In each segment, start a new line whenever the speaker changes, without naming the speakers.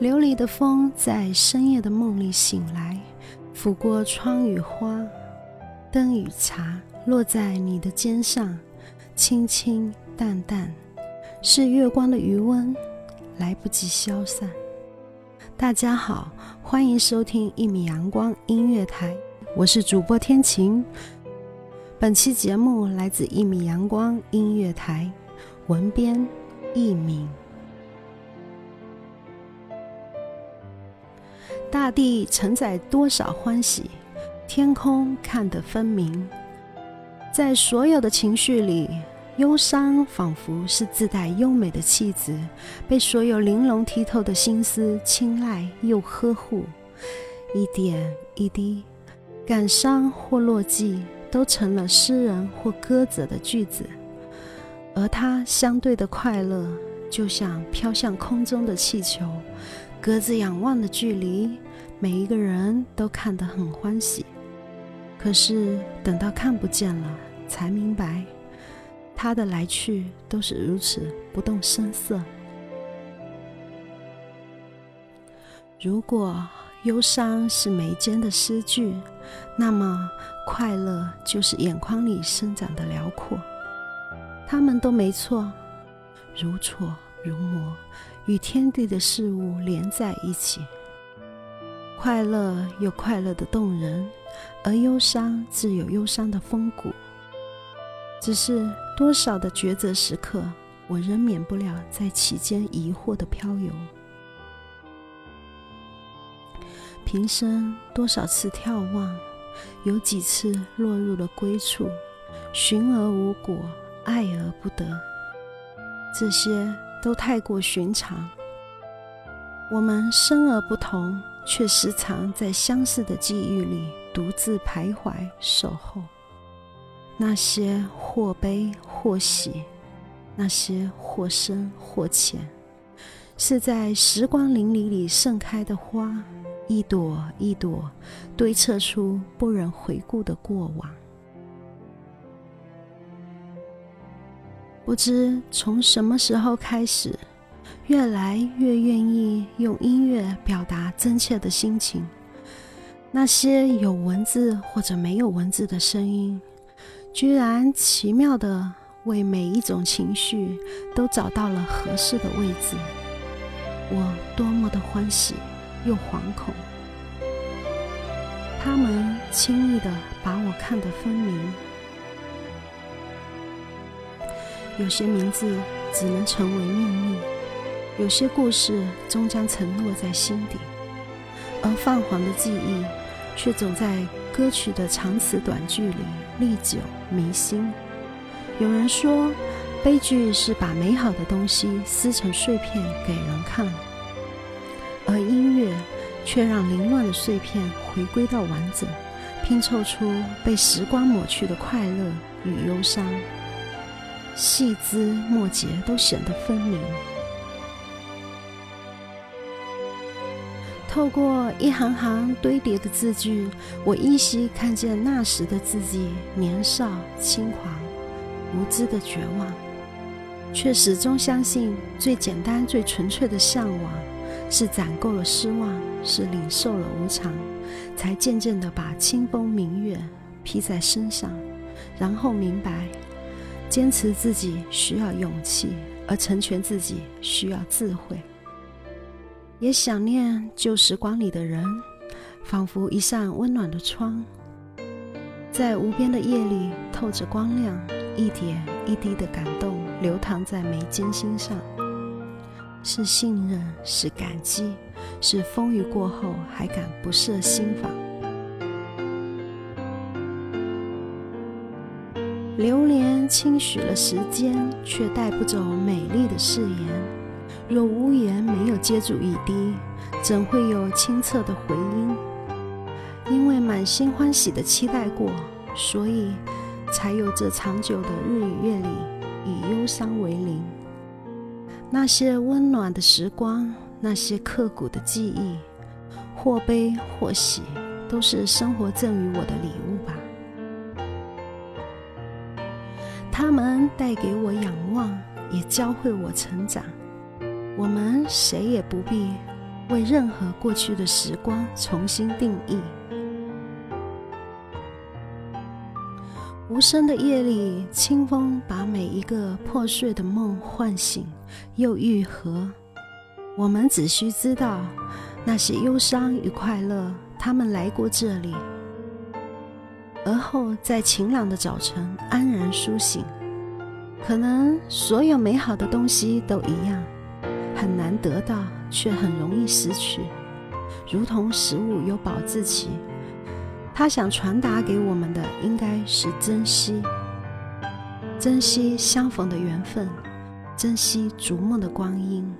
琉璃的风在深夜的梦里醒来，抚过窗与花，灯与茶落在你的肩上，清清淡淡，是月光的余温，来不及消散。大家好，欢迎收听一米阳光音乐台，我是主播天晴。本期节目来自一米阳光音乐台，文编一米。大地承载多少欢喜，天空看得分明。在所有的情绪里，忧伤仿佛是自带优美的气质，被所有玲珑剔透的心思青睐又呵护。一点一滴，感伤或落寂，都成了诗人或歌者的句子。而它相对的快乐，就像飘向空中的气球。隔着仰望的距离，每一个人都看得很欢喜。可是等到看不见了，才明白，他的来去都是如此不动声色。如果忧伤是眉间的诗句，那么快乐就是眼眶里生长的辽阔。他们都没错，如错如磨。与天地的事物连在一起，快乐有快乐的动人，而忧伤自有忧伤的风骨。只是多少的抉择时刻，我仍免不了在其间疑惑的漂游。平生多少次眺望，有几次落入了归处，寻而无果，爱而不得。这些。都太过寻常。我们生而不同，却时常在相似的际遇里独自徘徊守候。那些或悲或喜，那些或深或浅，是在时光林里里盛开的花，一朵一朵堆砌出不忍回顾的过往。不知从什么时候开始，越来越愿意用音乐表达真切的心情。那些有文字或者没有文字的声音，居然奇妙的为每一种情绪都找到了合适的位置。我多么的欢喜又惶恐，他们轻易的把我看得分明。有些名字只能成为秘密，有些故事终将沉落在心底，而泛黄的记忆却总在歌曲的长词短句里历久弥新。有人说，悲剧是把美好的东西撕成碎片给人看，而音乐却让凌乱的碎片回归到完整，拼凑出被时光抹去的快乐与忧伤，细枝末节都显得分明。透过一行行堆叠的字句，我依稀看见那时的自己年少轻狂、无知的绝望，却始终相信最简单、最纯粹的向往，是攒够了失望，是领受了无常，才渐渐地把清风明月披在身上，然后明白，坚持自己需要勇气，而成全自己需要智慧。也想念旧时光里的人，仿佛一扇温暖的窗，在无边的夜里透着光亮，一点一滴的感动流淌在眉间心上，是信任，是感激，是风雨过后还敢不设心防。流年轻许了时间，却带不走美丽的誓言。若屋檐没有接住雨滴，怎会有清澈的回音？因为满心欢喜的期待过，所以才有这长久的日与月里以忧伤为邻。那些温暖的时光，那些刻骨的记忆，或悲或喜，都是生活赠予我的礼物吧。他们带给我仰望，也教会我成长。我们谁也不必为任何过去的时光重新定义。无声的夜里，清风把每一个破碎的梦唤醒又愈合。我们只需知道，那些忧伤与快乐，他们来过这里，而后在晴朗的早晨安然苏醒。可能所有美好的东西都一样。很难得到，却很容易失去，如同食物有保质期。他想传达给我们的，应该是珍惜，珍惜相逢的缘分，珍惜逐梦的光阴。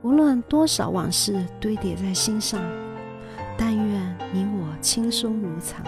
无论多少往事堆叠在心上，但愿你我轻松如常。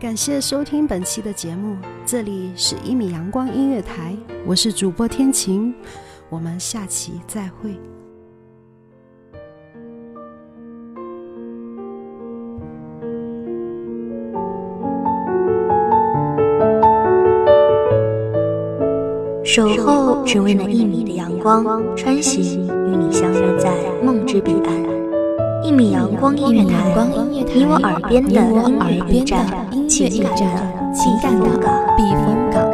感谢收听本期的节目，这里是一米阳光音乐台，我是主播天晴，我们下期再会。
守候只为那一米的阳光，穿行与你相约在梦之彼岸。一米阳光音乐台，你我耳边的音乐驿站，情感的情感的避风港。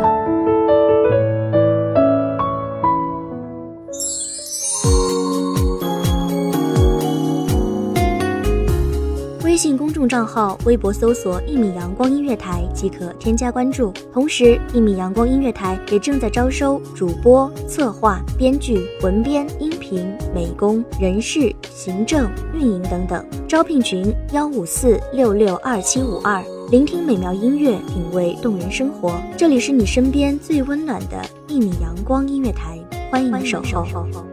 微信公众账号。号，微博搜索“一米阳光音乐台”即可添加关注。同时，一米阳光音乐台也正在招收主播、策划、编剧、文编、音频、美工、人事、行政、运营等等。招聘群：幺五四六六二七五二。聆听美妙音乐，品味动人生活。这里是你身边最温暖的一米阳光音乐台，欢迎守候。